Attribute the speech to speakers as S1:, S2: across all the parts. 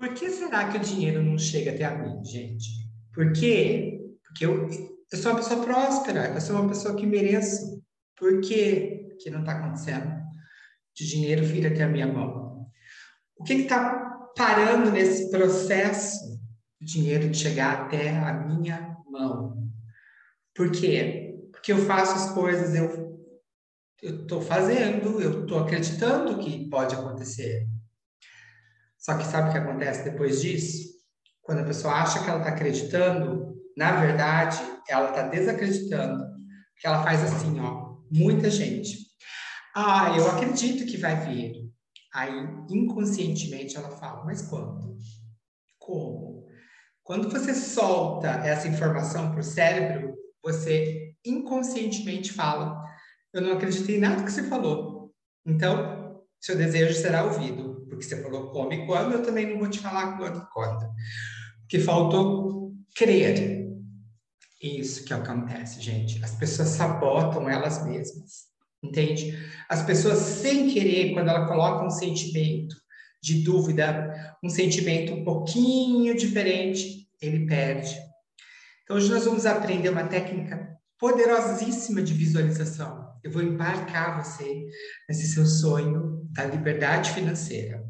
S1: Por que será que o dinheiro não chega até a mim, gente? Por quê? Porque eu, eu sou uma pessoa próspera, eu sou uma pessoa que mereço. Por que que não está acontecendo? De dinheiro vir até a minha mão. O que está parando nesse processo do dinheiro de chegar até a minha mão? Por quê? Porque eu faço as coisas, eu estou fazendo, eu estou acreditando que pode acontecer. Só que sabe o que acontece depois disso? Quando a pessoa acha que ela está acreditando, na verdade, ela está desacreditando. Porque ela faz assim, ó, muita gente. Ah, eu acredito que vai vir. Aí, inconscientemente, ela fala, mas quando? Como? Quando você solta essa informação para o cérebro, você inconscientemente fala, eu não acreditei em nada que você falou. Então, seu desejo será ouvido. Porque você falou come quando, eu também não vou te falar quando quando. Porque faltou crer. Isso que acontece, gente. As pessoas sabotam elas mesmas. Entende? As pessoas, sem querer, quando ela coloca um sentimento de dúvida, um sentimento um pouquinho diferente, ele perde. Então, hoje nós vamos aprender uma técnica poderosíssima de visualização. Eu vou embarcar você nesse seu sonho da liberdade financeira.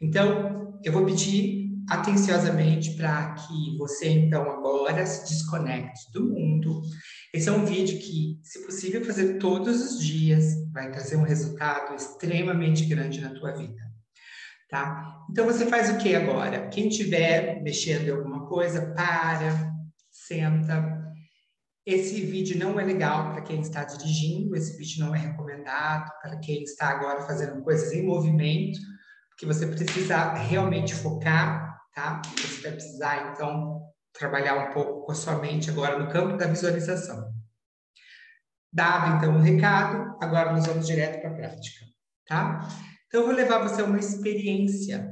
S1: Então, eu vou pedir atenciosamente para que você, então, agora se desconecte do mundo. Esse é um vídeo que, se possível, fazer todos os dias, vai trazer um resultado extremamente grande na tua vida. Tá? Então, você faz o que agora? Quem estiver mexendo em alguma coisa, para, senta. Esse vídeo não é legal para quem está dirigindo, esse vídeo não é recomendado para quem está agora fazendo coisas em movimento, porque você precisa realmente focar, tá? Você vai precisar, então, trabalhar um pouco com a sua mente agora no campo da visualização. Dado, então, o recado, agora nós vamos direto para a prática, tá? Então, eu vou levar você a uma experiência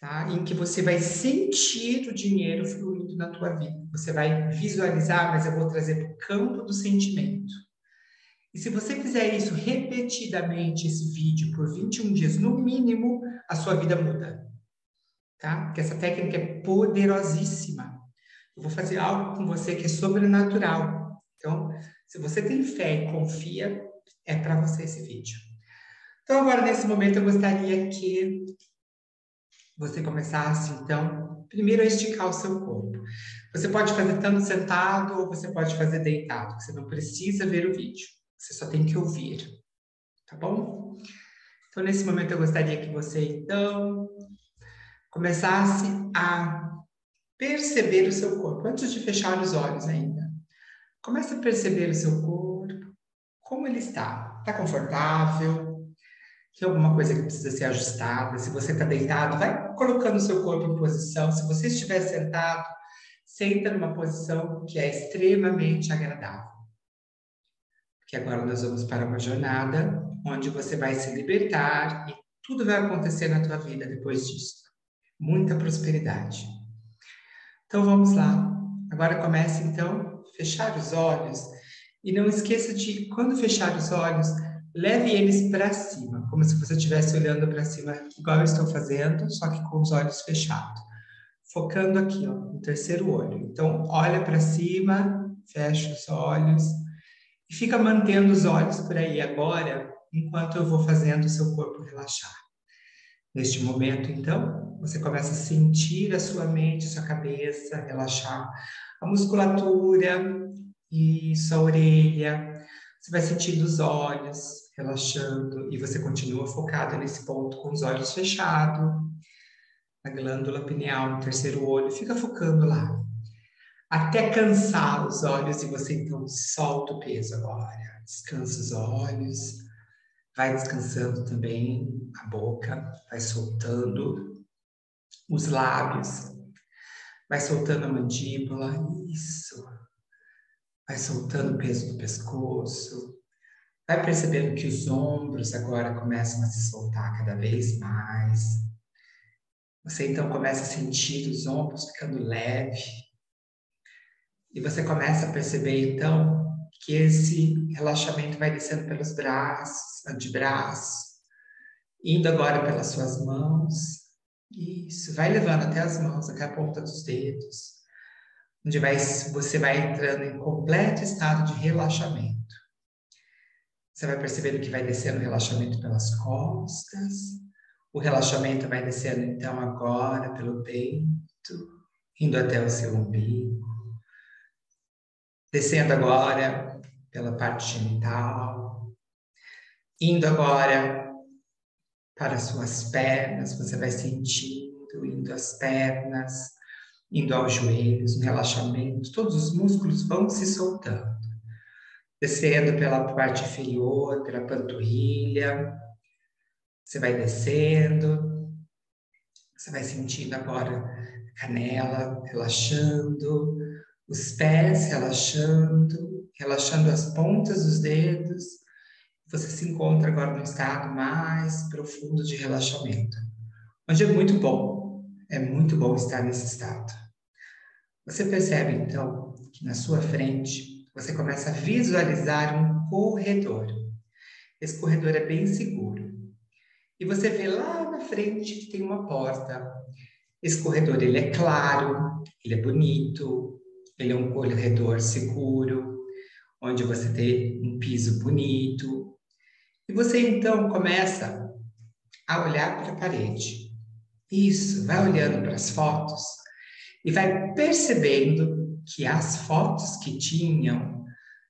S1: tá? em que você vai sentir o dinheiro fluindo na tua vida. Você vai visualizar, mas eu vou trazer para o campo do sentimento. E se você fizer isso repetidamente, esse vídeo, por 21 dias, no mínimo, a sua vida muda. Tá? Porque essa técnica é poderosíssima. Eu vou fazer algo com você que é sobrenatural. Então, se você tem fé e confia, é para você esse vídeo. Então, agora, nesse momento, eu gostaria que você começasse, então, primeiro a esticar o seu corpo. Você pode fazer tanto sentado ou você pode fazer deitado. Você não precisa ver o vídeo. Você só tem que ouvir. Tá bom? Então, nesse momento, eu gostaria que você, então, começasse a perceber o seu corpo, antes de fechar os olhos ainda. Comece a perceber o seu corpo, como ele está. Está confortável? Tem alguma coisa que precisa ser ajustada? Se você está deitado, vai colocando o seu corpo em posição. Se você estiver sentado, senta numa posição que é extremamente agradável. Porque agora nós vamos para uma jornada onde você vai se libertar e tudo vai acontecer na tua vida depois disso. Muita prosperidade. Então vamos lá. Agora comece então a fechar os olhos e não esqueça de quando fechar os olhos, leve eles para cima, como se você estivesse olhando para cima, igual eu estou fazendo, só que com os olhos fechados. Focando aqui, ó, no terceiro olho. Então, olha para cima, fecha os olhos e fica mantendo os olhos por aí agora, enquanto eu vou fazendo o seu corpo relaxar. Neste momento, então, você começa a sentir a sua mente, a sua cabeça relaxar, a musculatura, isso, a orelha, você vai sentindo os olhos relaxando e você continua focado nesse ponto com os olhos fechados, na glândula pineal, no terceiro olho, fica focando lá. Até cansar os olhos e você então solta o peso agora. Descansa os olhos, vai descansando também a boca, vai soltando os lábios, vai soltando a mandíbula, isso Vai soltando o peso do pescoço. Vai percebendo que os ombros agora começam a se soltar cada vez mais. Você então começa a sentir os ombros ficando leve. E você começa a perceber então que esse relaxamento vai descendo pelos braços, antebraços, indo agora pelas suas mãos, Isso, vai levando até as mãos, até a ponta dos dedos, onde vai, você vai entrando em completo estado de relaxamento. Você vai percebendo que vai descendo o relaxamento pelas costas, o relaxamento vai descendo então agora pelo peito, indo até o seu umbigo, descendo agora pela parte genital, indo agora para as suas pernas, você vai sentindo, indo às pernas, indo aos joelhos, no relaxamento, todos os músculos vão se soltando. Descendo pela parte inferior, pela panturrilha, você vai descendo, você vai sentindo agora a canela relaxando, os pés relaxando, relaxando as pontas dos dedos. Você se encontra agora no estado mais profundo de relaxamento, onde é muito bom, é muito bom estar nesse estado. Você percebe então que na sua frente você começa a visualizar um corredor. Esse corredor é bem seguro. E você vê lá na frente que tem uma porta. Esse corredor ele é claro, ele é bonito, ele é um corredor seguro, onde você tem um piso bonito. E você então começa a olhar para a parede. Isso, vai olhando para as fotos e vai percebendo que as fotos que tinham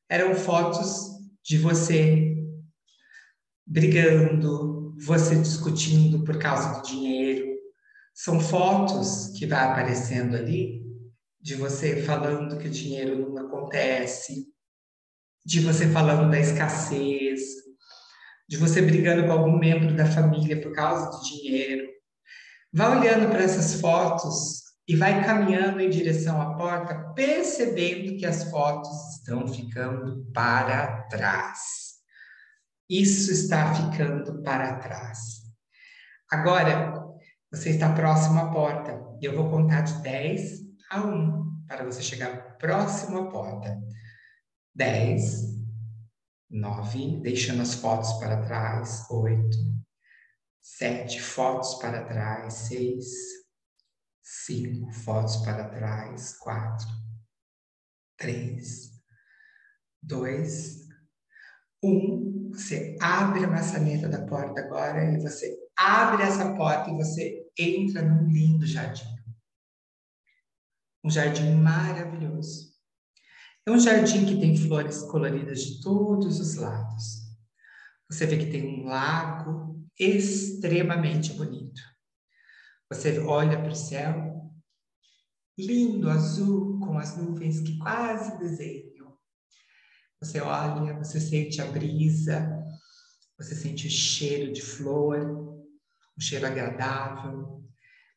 S1: eram fotos de você brigando, você discutindo por causa do dinheiro. São fotos que vai aparecendo ali de você falando que o dinheiro não acontece, de você falando da escassez, de você brigando com algum membro da família por causa do dinheiro. Vá olhando para essas fotos e vai caminhando em direção à porta, percebendo que as fotos estão ficando para trás. Isso está ficando para trás. Agora, você está próximo à porta. Eu vou contar de 10 a 1 para você chegar próximo à porta. 10, 9, deixando as fotos para trás. 8, 7, fotos para trás. 6, 5, fotos para trás. 4, 3, 2, 1. Você abre a maçaneta da porta agora e você abre essa porta e você entra num lindo jardim um jardim maravilhoso. É um jardim que tem flores coloridas de todos os lados. Você vê que tem um lago extremamente bonito. Você olha para o céu, lindo, azul, com as nuvens que quase desenham. Você olha, você sente a brisa, você sente o cheiro de flor, um cheiro agradável.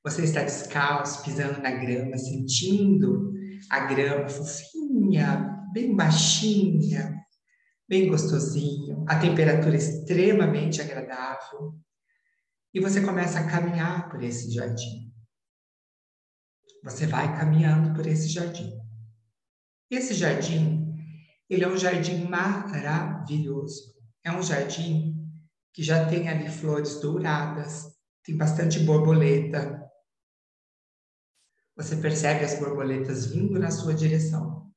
S1: Você está descalço, pisando na grama, sentindo a grama fofinha, bem baixinha, bem gostosinho, a temperatura extremamente agradável. E você começa a caminhar por esse jardim. Você vai caminhando por esse jardim. Esse jardim, ele é um jardim maravilhoso. É um jardim que já tem ali flores douradas, tem bastante borboleta, você percebe as borboletas vindo na sua direção.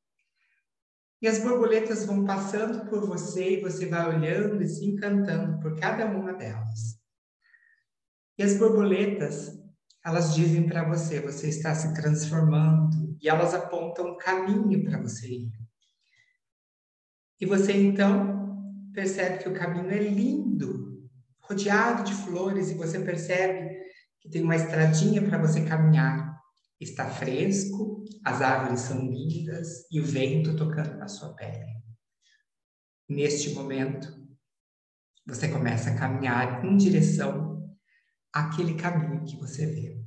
S1: E as borboletas vão passando por você e você vai olhando e se encantando por cada uma delas. E as borboletas, elas dizem para você, você está se transformando e elas apontam um caminho para você ir. E você então percebe que o caminho é lindo, rodeado de flores e você percebe que tem uma estradinha para você caminhar. Está fresco, as árvores são lindas e o vento tocando na sua pele. Neste momento, você começa a caminhar em direção àquele caminho que você vê.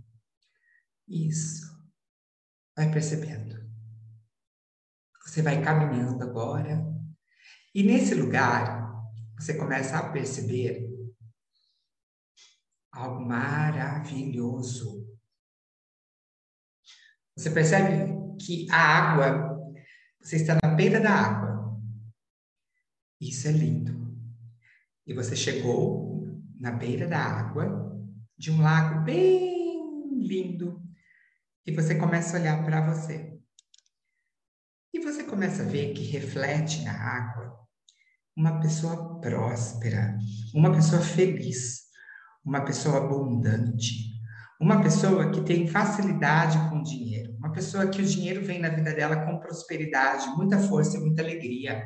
S1: Isso. Vai percebendo. Você vai caminhando agora e nesse lugar você começa a perceber algo maravilhoso você percebe que a água, você está na beira da água. Isso é lindo. E você chegou na beira da água de um lago bem fluindo e você começa a olhar para você. E você começa a ver que reflete na água uma pessoa próspera, uma pessoa feliz, uma pessoa abundante, uma pessoa que tem facilidade com o dinheiro, uma pessoa que o dinheiro vem na vida dela com prosperidade, muita força muita alegria.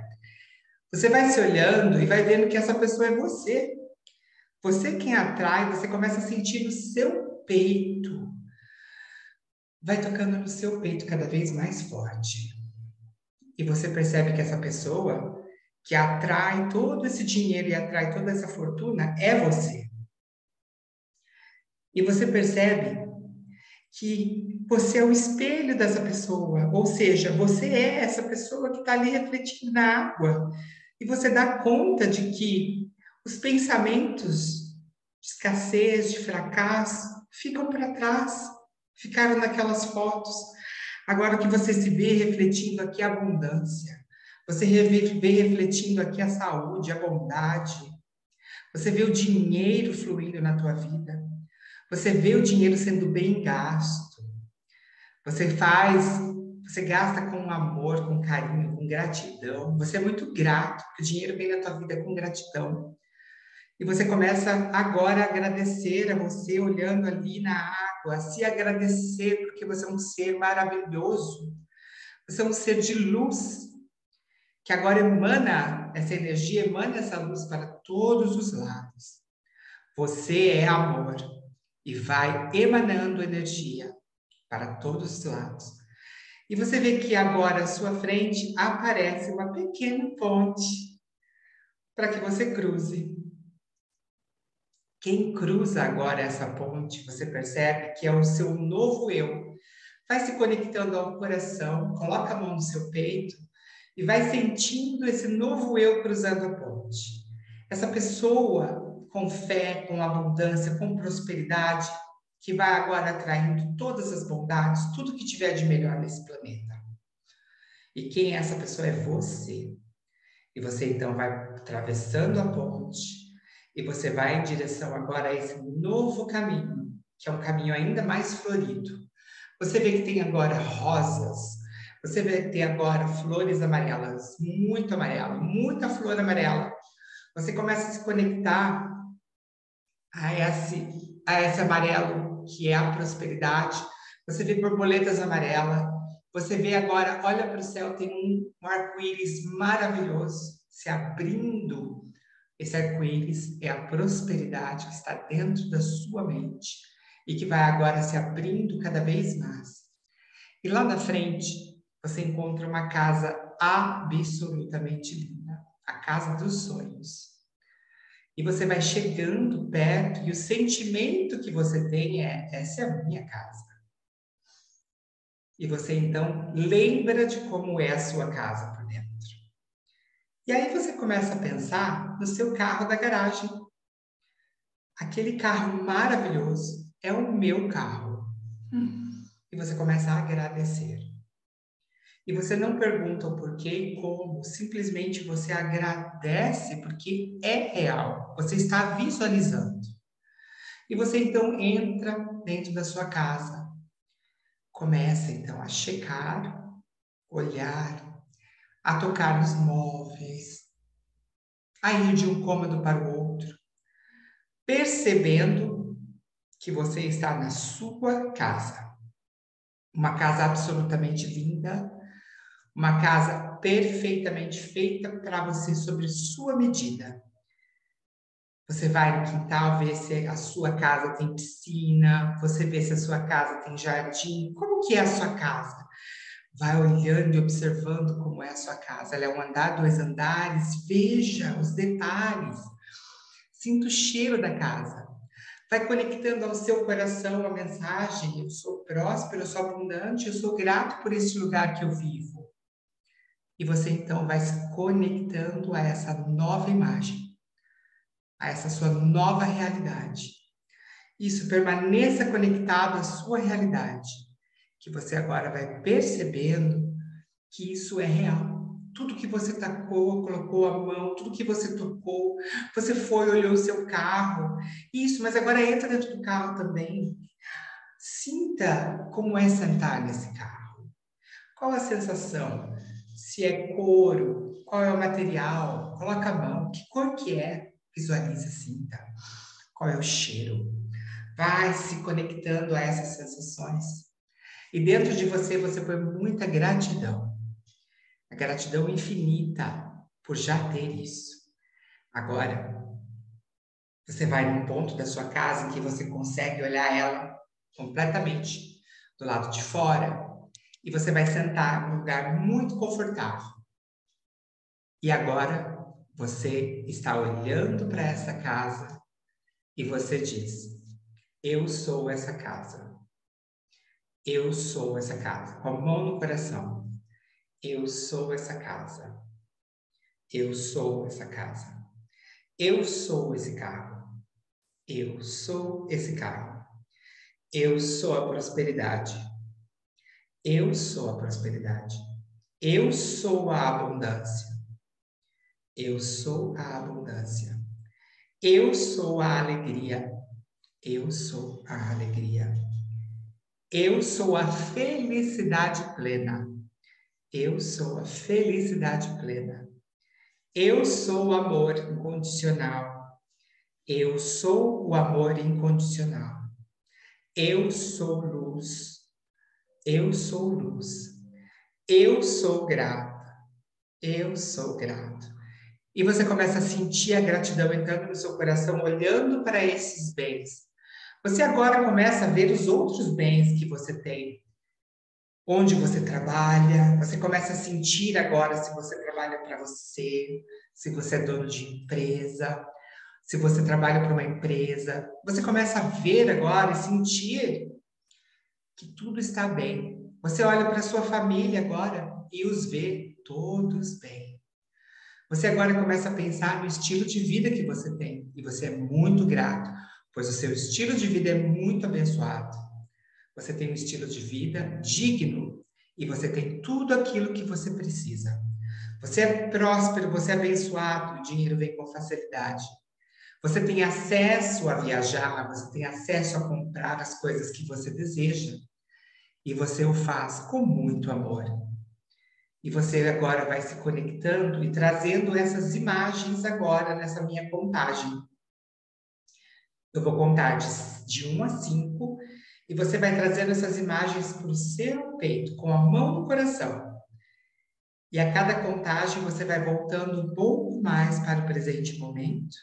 S1: Você vai se olhando e vai vendo que essa pessoa é você. Você quem atrai, você começa a sentir no seu peito. Vai tocando no seu peito cada vez mais forte. E você percebe que essa pessoa que atrai todo esse dinheiro e atrai toda essa fortuna é você. E você percebe que você é o espelho dessa pessoa, ou seja, você é essa pessoa que está ali refletindo na água. E você dá conta de que os pensamentos de escassez, de fracasso, ficam para trás, ficaram naquelas fotos. Agora que você se vê refletindo aqui a abundância, você vê refletindo aqui a saúde, a bondade, você vê o dinheiro fluindo na tua vida, você vê o dinheiro sendo bem gasto, você faz, você gasta com amor, com carinho, com gratidão, você é muito grato, o dinheiro vem na tua vida com gratidão. E você começa agora a agradecer a você, olhando ali na água, se agradecer, porque você é um ser maravilhoso. Você é um ser de luz, que agora emana essa energia, emana essa luz para todos os lados. Você é amor e vai emanando energia para todos os lados. E você vê que agora à sua frente aparece uma pequena ponte para que você cruze. Quem cruza agora essa ponte, você percebe que é o seu novo eu. Vai se conectando ao coração, coloca a mão no seu peito e vai sentindo esse novo eu cruzando a ponte. Essa pessoa com fé, com abundância, com prosperidade, que vai agora atraindo todas as bondades, tudo que tiver de melhor nesse planeta. E quem é essa pessoa é você. E você então vai atravessando a ponte e você vai em direção agora a esse novo caminho, que é um caminho ainda mais florido. Você vê que tem agora rosas, você vê que tem agora flores amarelas, muito amarela, muita flor amarela. Você começa a se conectar a esse, a esse amarelo que é a prosperidade. Você vê borboletas amarelas. Você vê agora, olha para o céu, tem um, arco-íris maravilhoso se abrindo esse arco-íris é a prosperidade que está dentro da sua mente e que vai agora se abrindo cada vez mais. E lá na frente, você encontra uma casa absolutamente linda, a casa dos sonhos. E você vai chegando perto e o sentimento que você tem é: essa é a minha casa. E você então lembra de como é a sua casa por dentro. E aí você começa a pensar no seu carro da garagem. Aquele carro maravilhoso é o meu carro. Hum. E você começa a agradecer. E você não pergunta o porquê e como, simplesmente você agradece porque é real. Você está visualizando. E você então entra dentro da sua casa. Começa então a checar, olhar, a tocar nos móveis, a ir de um cômodo para o outro, percebendo que você está na sua casa. Uma casa absolutamente linda, uma casa perfeitamente feita para você sobre sua medida. Você vai no quintal ver se a sua casa tem piscina, você vê se a sua casa tem jardim, como que é a sua casa? Vai olhando e observando como é a sua casa. Ela é um andar, dois andares. Veja os detalhes. Sinta o cheiro da casa. Vai conectando ao seu coração a mensagem: eu sou próspero, eu sou abundante, eu sou grato por este lugar que eu vivo. E você então vai se conectando a essa nova imagem, a essa sua nova realidade. Isso permaneça conectado à sua realidade que você agora vai percebendo que isso é real. Tudo que você tacou, colocou a mão, tudo que você tocou, você foi, olhou o seu carro, isso, mas agora entra dentro do carro também. Sinta como é sentar nesse carro. Qual a sensação? Se é couro, qual é o material? Coloca a mão. Que cor que é? Visualiza, sinta. Qual é o cheiro? Vai se conectando a essas sensações. E dentro de você, você põe muita gratidão. A gratidão infinita por já ter isso. Agora, você vai num ponto da sua casa em que você consegue olhar ela completamente do lado de fora e você vai sentar num lugar muito confortável. E agora você está olhando para essa casa e você diz: Eu sou essa casa. Eu sou essa casa. Com a mão no coração. Eu sou essa casa. Eu sou essa casa. Eu sou esse carro. Eu sou esse carro. Eu sou a prosperidade. Eu sou a prosperidade. Eu sou a abundância. Eu sou a abundância. Eu sou a alegria. Eu sou a alegria. Eu sou a felicidade plena. Eu sou a felicidade plena. Eu sou o amor incondicional. Eu sou o amor incondicional. Eu sou luz. Eu sou luz. Eu sou grato. Eu sou grato. E você começa a sentir a gratidão entrando no seu coração, olhando para esses bens. Você agora começa a ver os outros bens que você tem onde você trabalha, você começa a sentir agora se você trabalha para você, se você é dono de empresa, se você trabalha para uma empresa. Você começa a ver agora e sentir que tudo está bem. Você olha para sua família agora e os vê todos bem. Você agora começa a pensar no estilo de vida que você tem e você é muito grato, pois o seu estilo de vida é muito abençoado. Você tem um estilo de vida digno e você tem tudo aquilo que você precisa. Você é próspero, você é abençoado, o dinheiro vem com facilidade. Você tem acesso a viajar, você tem acesso a comprar as coisas que você deseja. E você o faz com muito amor. E você agora vai se conectando e trazendo essas imagens agora nessa minha contagem. Eu vou contar de, de 1 a 5 e você vai trazendo essas imagens para o seu peito, com a mão no coração. E a cada contagem você vai voltando um pouco mais para o presente momento.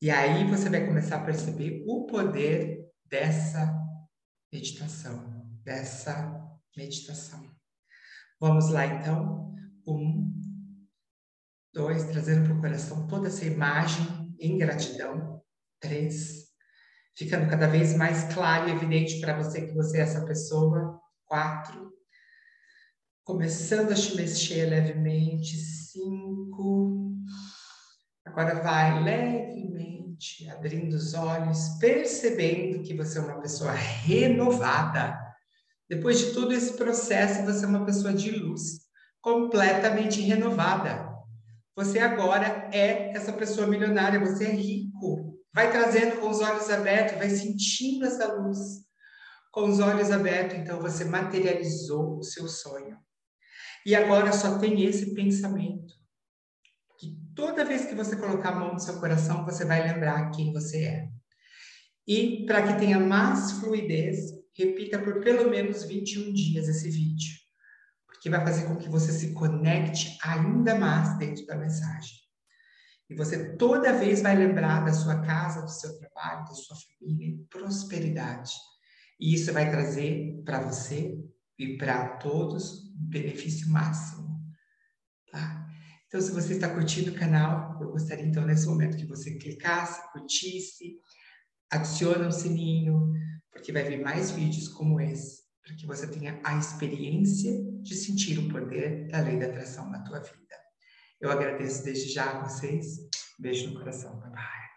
S1: E aí você vai começar a perceber o poder dessa meditação, dessa meditação. Vamos lá então. Um, dois, trazendo para o coração toda essa imagem em gratidão. Três, ficando cada vez mais claro e evidente para você que você é essa pessoa. Quatro. Começando a te mexer levemente. Cinco. Agora vai levemente abrindo os olhos, percebendo que você é uma pessoa renovada. Depois de todo esse processo, você é uma pessoa de luz, completamente renovada. Você agora é essa pessoa milionária, você é rico, Vai trazendo com os olhos abertos, vai sentindo essa luz. Com os olhos abertos, então você materializou o seu sonho. E agora só tem esse pensamento. Que toda vez que você colocar a mão no seu coração, você vai lembrar quem você é. E para que tenha mais fluidez, repita por pelo menos 21 dias esse vídeo. Porque vai fazer com que você se conecte ainda mais dentro da mensagem. E você toda vez vai lembrar da sua casa, do seu trabalho, da sua família, prosperidade. E isso vai trazer para você e para todos um benefício máximo. Tá? Então, se você está curtindo o canal, eu gostaria então nesse momento que você clicasse, curtisse, adicione o sininho, porque vai vir mais vídeos como esse, para que você tenha a experiência de sentir o poder da lei da atração na tua vida. Eu agradeço desde já a vocês. Beijo no coração. Bye bye.